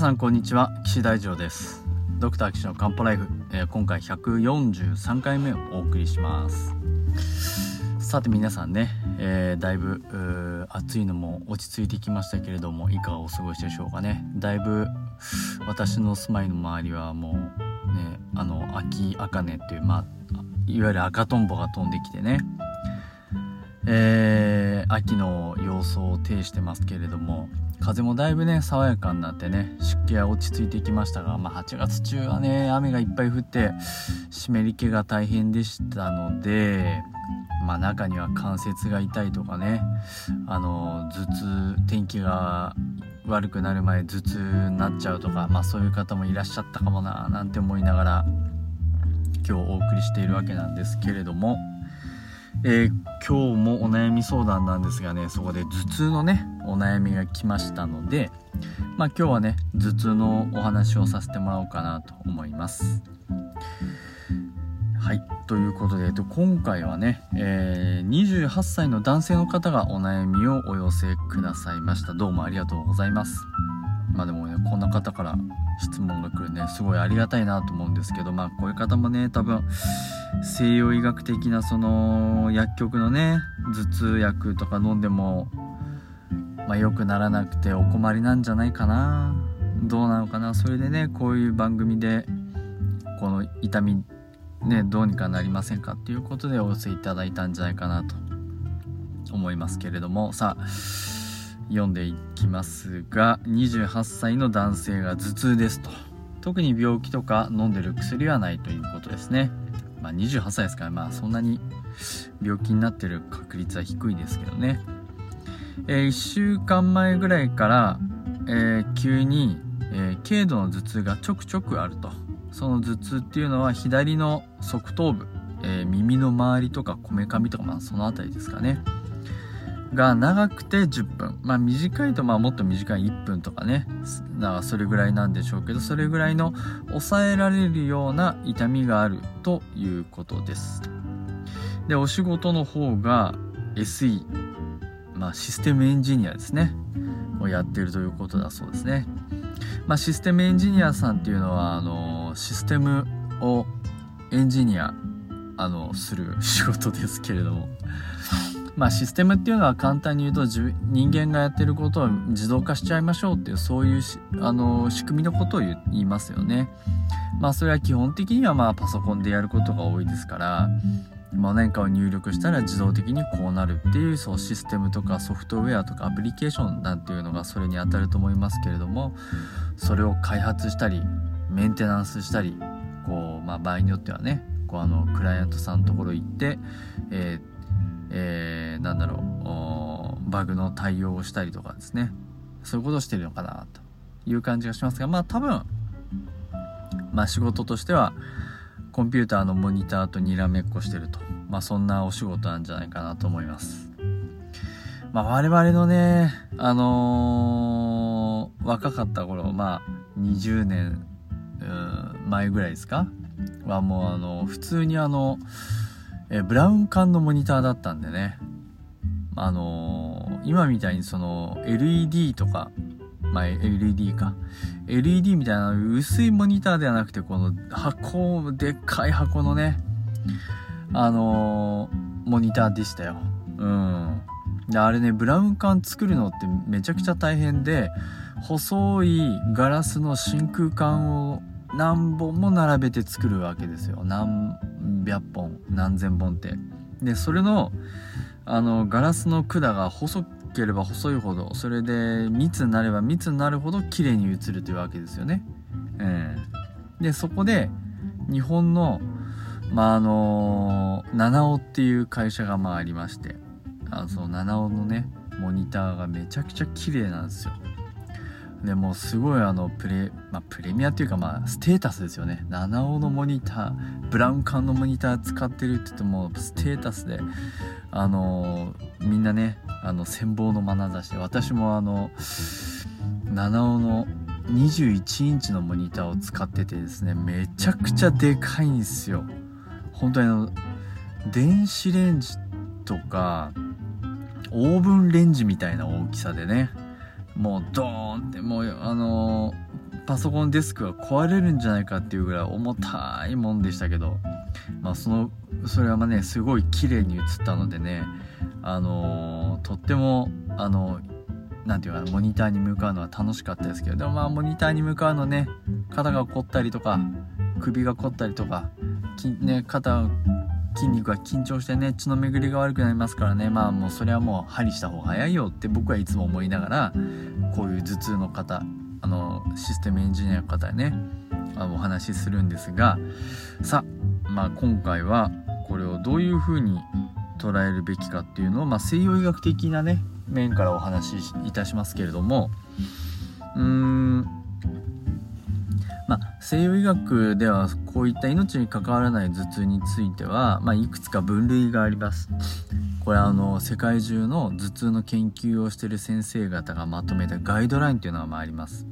さんこんにちは。岸大二郎です。ドクター岸の漢方ライフ、えー、今回143回目をお送りします。さて皆さんね、えー、だいぶ暑いのも落ち着いてきましたけれどもいかがお過ごしでしょうかね。だいぶ私の住まいの周りはもうねあの秋茜っていうまあいわゆる赤とんぼが飛んできてね。えー、秋の様相を呈してますけれども風もだいぶね爽やかになってね湿気は落ち着いてきましたが、まあ、8月中はね雨がいっぱい降って湿り気が大変でしたのでまあ、中には関節が痛いとかねあの頭痛天気が悪くなる前頭痛になっちゃうとか、まあ、そういう方もいらっしゃったかもななんて思いながら今日お送りしているわけなんですけれども。えー、今日もお悩み相談なんですがねそこで頭痛のねお悩みが来ましたのでまあ今日はね頭痛のお話をさせてもらおうかなと思います。はいということで、えっと、今回はね、えー、28歳の男性の方がお悩みをお寄せくださいました。どうもありがとうございます。まあでもねこんな方から質問が来るねすごいありがたいなと思うんですけどまあこういう方もね多分西洋医学的なその薬局のね頭痛薬とか飲んでもまあ良くならなくてお困りなんじゃないかな。どうなのかな。それでねこういう番組でこの痛みねどうにかなりませんかっていうことでお寄せいただいたんじゃないかなと思いますけれども。さあ読んでいきますが28歳の男性が頭痛ですと。特に病気とか飲んでる薬はないということですね。まあ28歳ですからまあそんなに病気になってる確率は低いですけどね、えー、1週間前ぐらいから、えー、急に、えー、軽度の頭痛がちょくちょくあると。その頭痛っていうのは左の側頭部、え耳の周りとかこめかみとかまあその辺りですかね。が長くて10分。まあ短いとまあもっと短い1分とかね。だからそれぐらいなんでしょうけど、それぐらいの抑えられるような痛みがあるということです。で、お仕事の方が SE、まあシステムエンジニアですね。をやっているということだそうですね。まあシステムエンジニアさんっていうのは、あの、システムをエンジニア、あの、する仕事ですけれども。まあ、システムっていうのは簡単に言うと人間がやってることを自動化しちゃいましょうっていうそういうあの仕組みのことを言いますよね。まあそれは基本的にはまあパソコンでやることが多いですから、まあ、何かを入力したら自動的にこうなるっていうそうシステムとかソフトウェアとかアプリケーションなんていうのがそれに当たると思いますけれどもそれを開発したりメンテナンスしたりこう、まあ、場合によってはねこうあのクライアントさんのところ行って、えーえー、なんだろう、バグの対応をしたりとかですね。そういうことをしてるのかな、という感じがしますが、まあ多分、まあ仕事としては、コンピューターのモニターとにらめっこしてると。まあそんなお仕事なんじゃないかなと思います。まあ我々のね、あのー、若かった頃、まあ20年、前ぐらいですか？はもうあの、普通にあの、えブラウン管のモニターだったんでね、あのー、今みたいにその LED とか、まあ、LED か。LED みたいな薄いモニターではなくて、この箱、でっかい箱のね、あのー、モニターでしたよ。うん。で、あれね、ブラウン管作るのってめちゃくちゃ大変で、細いガラスの真空管を何本も並べて作るわけですよ。何百本何千本って。でそれのあのガラスの管が細ければ細いほどそれで密になれば密になるほど綺麗に映るというわけですよね、えー、でそこで日本のまああの七尾っていう会社がまあありまして。あのその七尾のねモニターがめちゃくちゃ綺麗なんですよ。でもすごいあのプレ,、まあ、プレミアっていうかまあステータスですよね。七尾のモニターブラウン管のモニター使ってるって言ってもステータスであのみんなねあの羨望の眼差しで私もあの七尾の21インチのモニターを使っててですねめちゃくちゃでかいんですよ。本当にあの電子レンジとかオーブンレンジみたいな大きさでねもうドーンってもうあのパソコンデスクが壊れるんじゃないかっていうぐらい重たいもんでしたけど、まあ、そのそれはまあねすごい綺麗に映ったのでねあのー、とってもあの何て言うかなモニターに向かうのは楽しかったですけどでもまあモニターに向かうのね肩が凝ったりとか首が凝ったりとかね、肩筋肉が緊張してね血の巡りが悪くなりますからね。まあもうそれはもう針した方が早いよって僕はいつも思いながらこういう頭痛の方あのシステムエンジニアの方にねあのお話しするんですがさあ、まあ、今回はこれをどういうふうに捉えるべきかっていうのを、まあ、西洋医学的なね面からお話しいたしますけれどもうーんまあ、西洋医学ではこういった命に関わらない頭痛については、まあ、いくつか分類があります。これはあの世界中の頭痛の研究をしてる先生方がまとめたガイドラインというのがあります。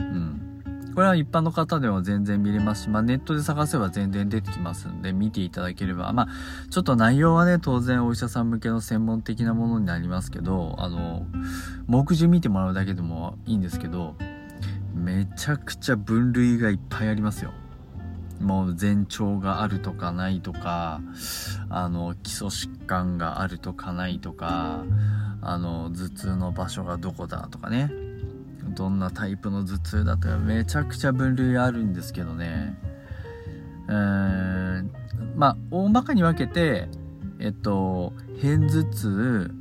うん。これは一般の方でも全然見れますし、まあ、ネットで探せば全然出てきますんで見ていただければ、まあ、ちょっと内容はね当然お医者さん向けの専門的なものになりますけどあの目次見てもらうだけでもいいんですけどめちゃくちゃ分類がいっぱいありますよ。もう前兆があるとかないとかあの基礎疾患があるとかないとかあの頭痛の場所がどこだとかね。どんなタイプの頭痛だとかめちゃくちゃ分類あるんですけどね。うーんまあ大まかに分けてえっと片頭痛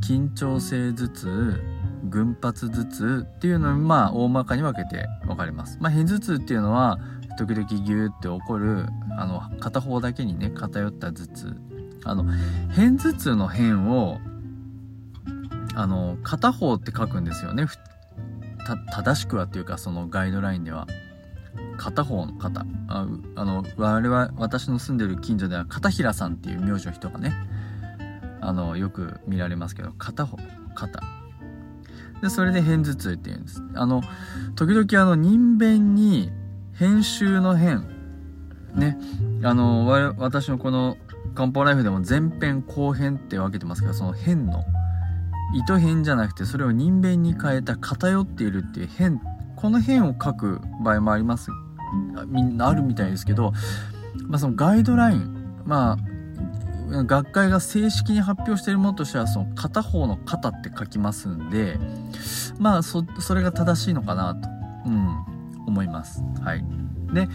緊張性頭痛群発頭痛っていうのにまあ大まかに分けて分かります。まあ、片頭痛っていうのは時々ギューって起こるあの片方だけにね偏った頭痛。あの片頭痛の辺をあの片方って書くんですよね。正しくはっていうかそのガイドラインでは。片方の肩ああの我々私の住んでる近所では片平さんっていう名字の人がねあのよく見られますけど片方肩でそれで片頭痛って言うんです。あの時々あの人弁に編集の編ねあの私のこの漢方ライフでも前編後編って分けてますけどその編の糸編じゃなくてそれを人弁に変えた偏っているっていう編この編を書く場合もあります。みんなあるみたいですけど、まあ、そのガイドラインまあ学会が正式に発表しているものとしてはその片方の肩って書きますんでまあそれが正しいのかなと、うん、思います。はい、で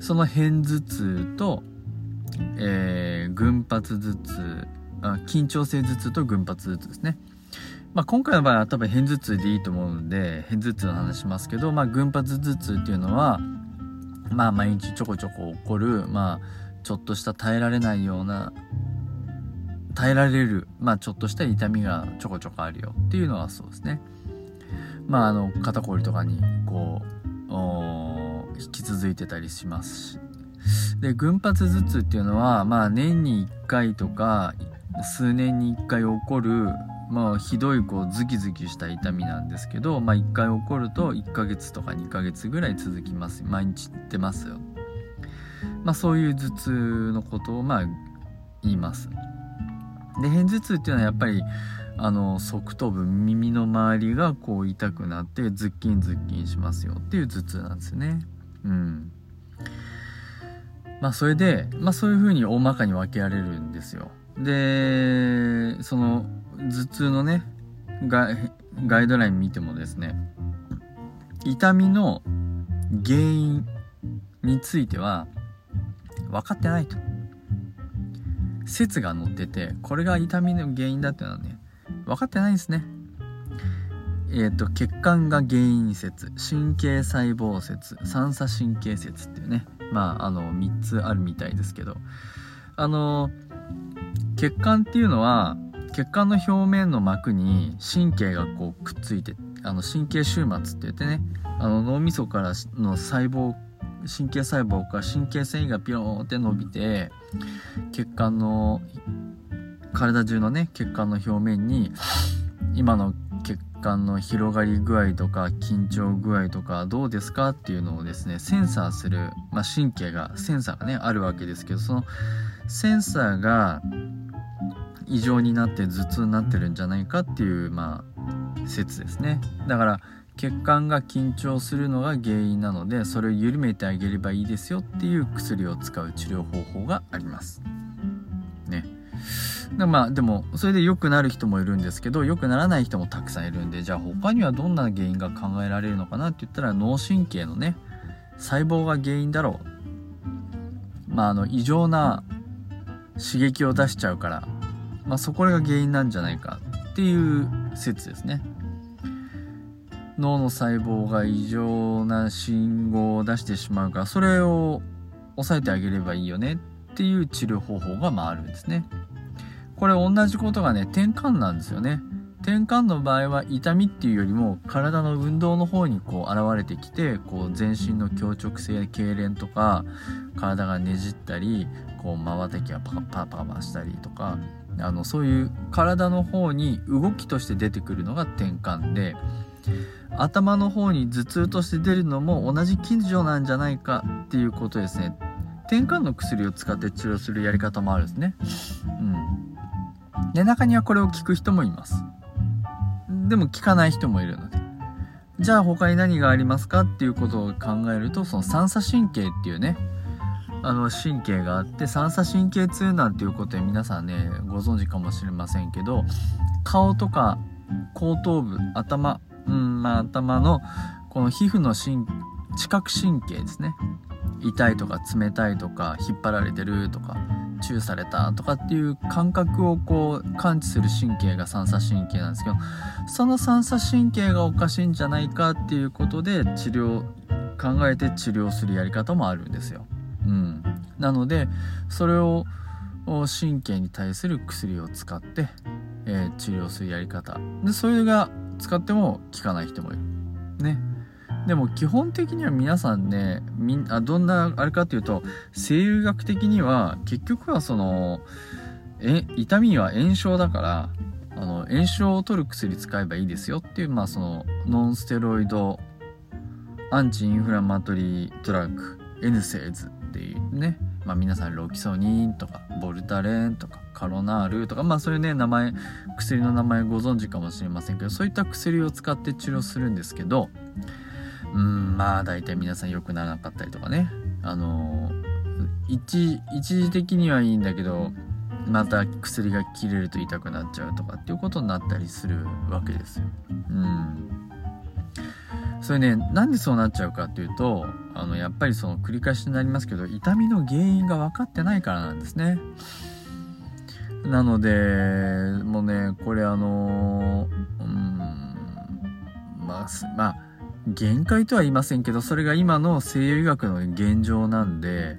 その片頭痛と、えー、群発頭痛あ緊張性頭痛と群発頭痛ですね。まあ、今回の場合は多分片頭痛でいいと思うんで片頭痛の話しますけど、まあ、群発頭痛っていうのはまあ毎日ちょこちょこ起こるまあちょっとした耐えられないような耐えられる、まあ、ちょっとした痛みがちょこちょこあるよっていうのはそうですね。まあ、あの肩こりとかにこう引き続いてたりしますしで群発頭痛っていうのは、まあ、年に1回とか数年に1回起こる、まあ、ひどいこうズキズキした痛みなんですけど、まあ、1回起こると1ヶ月とか2ヶ月ぐらい続きます毎日出ますよまあ、そういう頭痛のことをまあ言います。で片頭痛っていうのはやっぱりあの側頭部耳の周りがこう痛くなってズッキンズッキンしますよっていう頭痛なんですよね。うん。まあそれで、まあ、そういうふうに大まかに分けられるんですよ。でその頭痛のねガガイドライン見てもですね痛みの原因については分かってないと説が載っててこれが痛みの原因だっていうのはね分かってないんですね。えっ、ー、と血管が原因説神経細胞説三叉神経説っていうねまああの3つあるみたいですけどあの血管っていうのは血管の表面の膜に神経がこうくっついてあの神経終末って言ってねあの脳みそからの細胞神経細胞か神経繊維がピローンって伸びて血管の体中のね血管の表面に今の血管の広がり具合とか緊張具合とかどうですかっていうのをですねセンサーする、まあ、神経がセンサーがねあるわけですけどそのセンサーが異常になって頭痛になってるんじゃないかっていうまあ説ですね。だから血管が緊張するのが原因なのでそれを緩めてあげればいいですよっていう薬を使う治療方法があります。ね。でまあでもそれで良くなる人もいるんですけど良くならない人もたくさんいるんでじゃあ他にはどんな原因が考えられるのかなって言ったら脳神経のね細胞が原因だろう。まああの異常な刺激を出しちゃうから、まあ、そこが原因なんじゃないかっていう説ですね。脳の細胞が異常な信号を出してしまうからそれを抑えてあげればいいよねっていう治療方法がまああるんですね。これ同じことがね転換なんですよね。転換の場合は痛みっていうよりも体の運動の方にこう現れてきてこう全身の強直性痙攣とか体がねじったりこうまばたきがパパパパしたりとかあのそういう体の方に動きとして出てくるのが転換で頭の方に頭痛として出るのも同じ近所なんじゃないかっていうことですね。転換の薬を使って治療するやり方もあるんですね。うん。で中にはこれを聞く人もいます。でも聞かない人もいるので。じゃあ他に何がありますかっていうことを考えるとその三叉神経っていうねあの神経があって三叉神経痛なんていうことで皆さんねご存知かもしれませんけど顔とか後頭部頭まあ頭のこの皮膚の神知覚神経ですね痛いとか冷たいとか引っ張られてるとかチューされたとかっていう感覚をこう感知する神経が三叉神経なんですけどその三叉神経がおかしいんじゃないかっていうことで治療考えて治療するやり方もあるんですよ。うん、なのでそれを神経に対する薬を使って、えー、治療するやり方。でそれが使っても効かない人もいる。ね。でも基本的には皆さんねみんあどんなあれかっていうと西医学的には結局はそのえ痛みは炎症だからあの炎症を取る薬使えばいいですよっていうまあそのノンステロイドアンチインフラマトリードラッグエヌセーズっていうね、まあ、皆さんロキソニンとかボルタレンとかカロナールとかまあそういうね名前薬の名前ご存知かもしれませんけどそういった薬を使って治療するんですけどうんまあ大体皆さん良くならなかったりとかねあの一一時的にはいいんだけどまた薬が切れると痛くなっちゃうとかっていうことになったりするわけですよ。うんそれねなんでそうなっちゃうかっていうとあのやっぱりその繰り返しになりますけど痛みの原因が分かってないからなんですね。なのでもうねこれあのうんまあまあ限界とは言いませんけどそれが今の西洋医学の現状なんで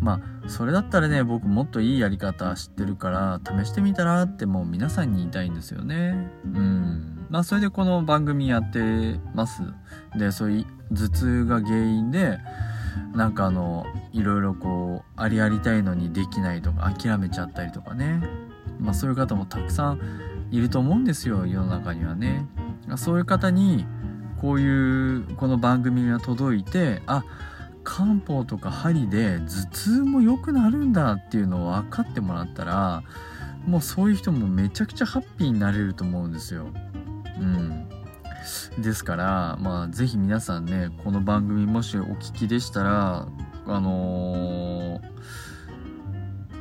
まあそれだったらね僕もっといいやり方知ってるから試してみたらってもう皆さんに言いたいんですよね。うん。まあそれでこの番組やってます。でそういう頭痛が原因でなんかあのいろいろこうありありたいのにできないとか諦めちゃったりとかね。まあそういう方もたくさんいると思うんですよ世の中にはね。そういう方にこういうこの番組が届いてあっ漢方とか針で頭痛も良くなるんだっていうのを分かってもらったらもうそういう人もめちゃくちゃハッピーになれると思うんですよ。うん。ですから、まあ、ぜひ皆さんね、この番組もしお聞きでしたら、あのー、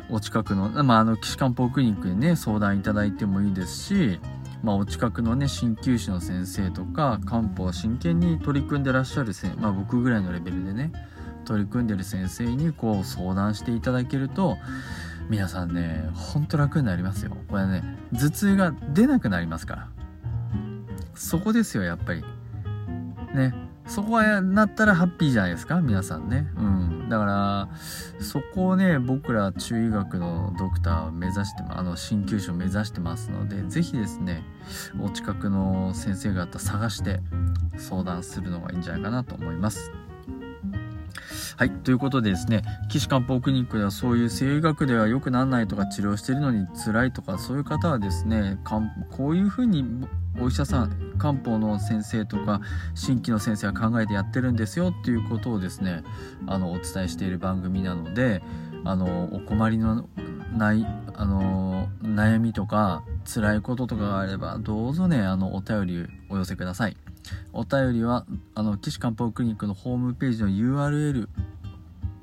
お近くの、まあ、あの、岸漢方クリニックにね、相談いただいてもいいですし、まあ、お近くのね、鍼灸師の先生とか、漢方真剣に取り組んでらっしゃるせ、まあ、僕ぐらいのレベルでね、取り組んでる先生にこう相談していただけると、皆さんね、ほんと楽になりますよ。これね、頭痛が出なくなりますから。そこですよ、やっぱり。ね。そこはなったらハッピーじゃないですか皆さんね。うん。だから、そこをね、僕ら中医学のドクターを目指して、あの、鍼灸師を目指してますので、是非ですね、お近くの先生方探して相談するのがいいんじゃないかなと思います。はい。ということでですね、岸漢方クリニックではそういう西医学では良くならないとか治療してるのに辛いとかそういう方はですね、こういうふうにお医者さん、漢方の先生とか新規の先生は考えてやってるんですよっていうことをですね、あの、お伝えしている番組なので、あの、お困りのない、あの、悩みとか辛いこととかがあれば、どうぞね、あの、お便りお寄せください。お便りはあの岸漢方クリニックのホームページの URL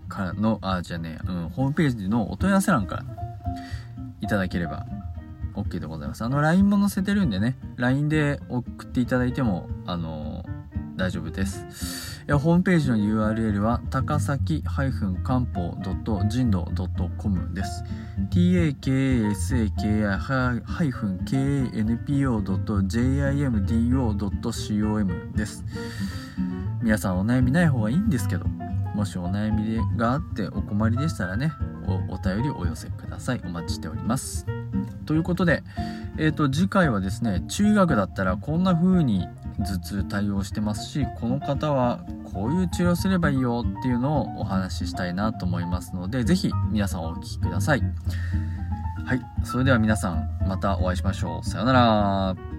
からのあじゃねうん、ホームページのお問い合わせ欄からいただければ OK でございます。あの LINE も載せてるんでね LINE で送っていただいてもあの大丈夫です。ホームページの URL は高崎漢方人道 .com です。takasaki-kanpo.jimdo.com です。皆さんお悩みない方がいいんですけどもしお悩みがあってお困りでしたらねおお便りお寄せください。お待ちしております。ということで、えーと、次回はですね中学だったらこんな風に頭痛対応してますしこの方はこういう治療すればいいよっていうのをお話ししたいなと思いますので是非皆さんお聴きください。はいそれでは皆さんまたお会いしましょう。さようなら。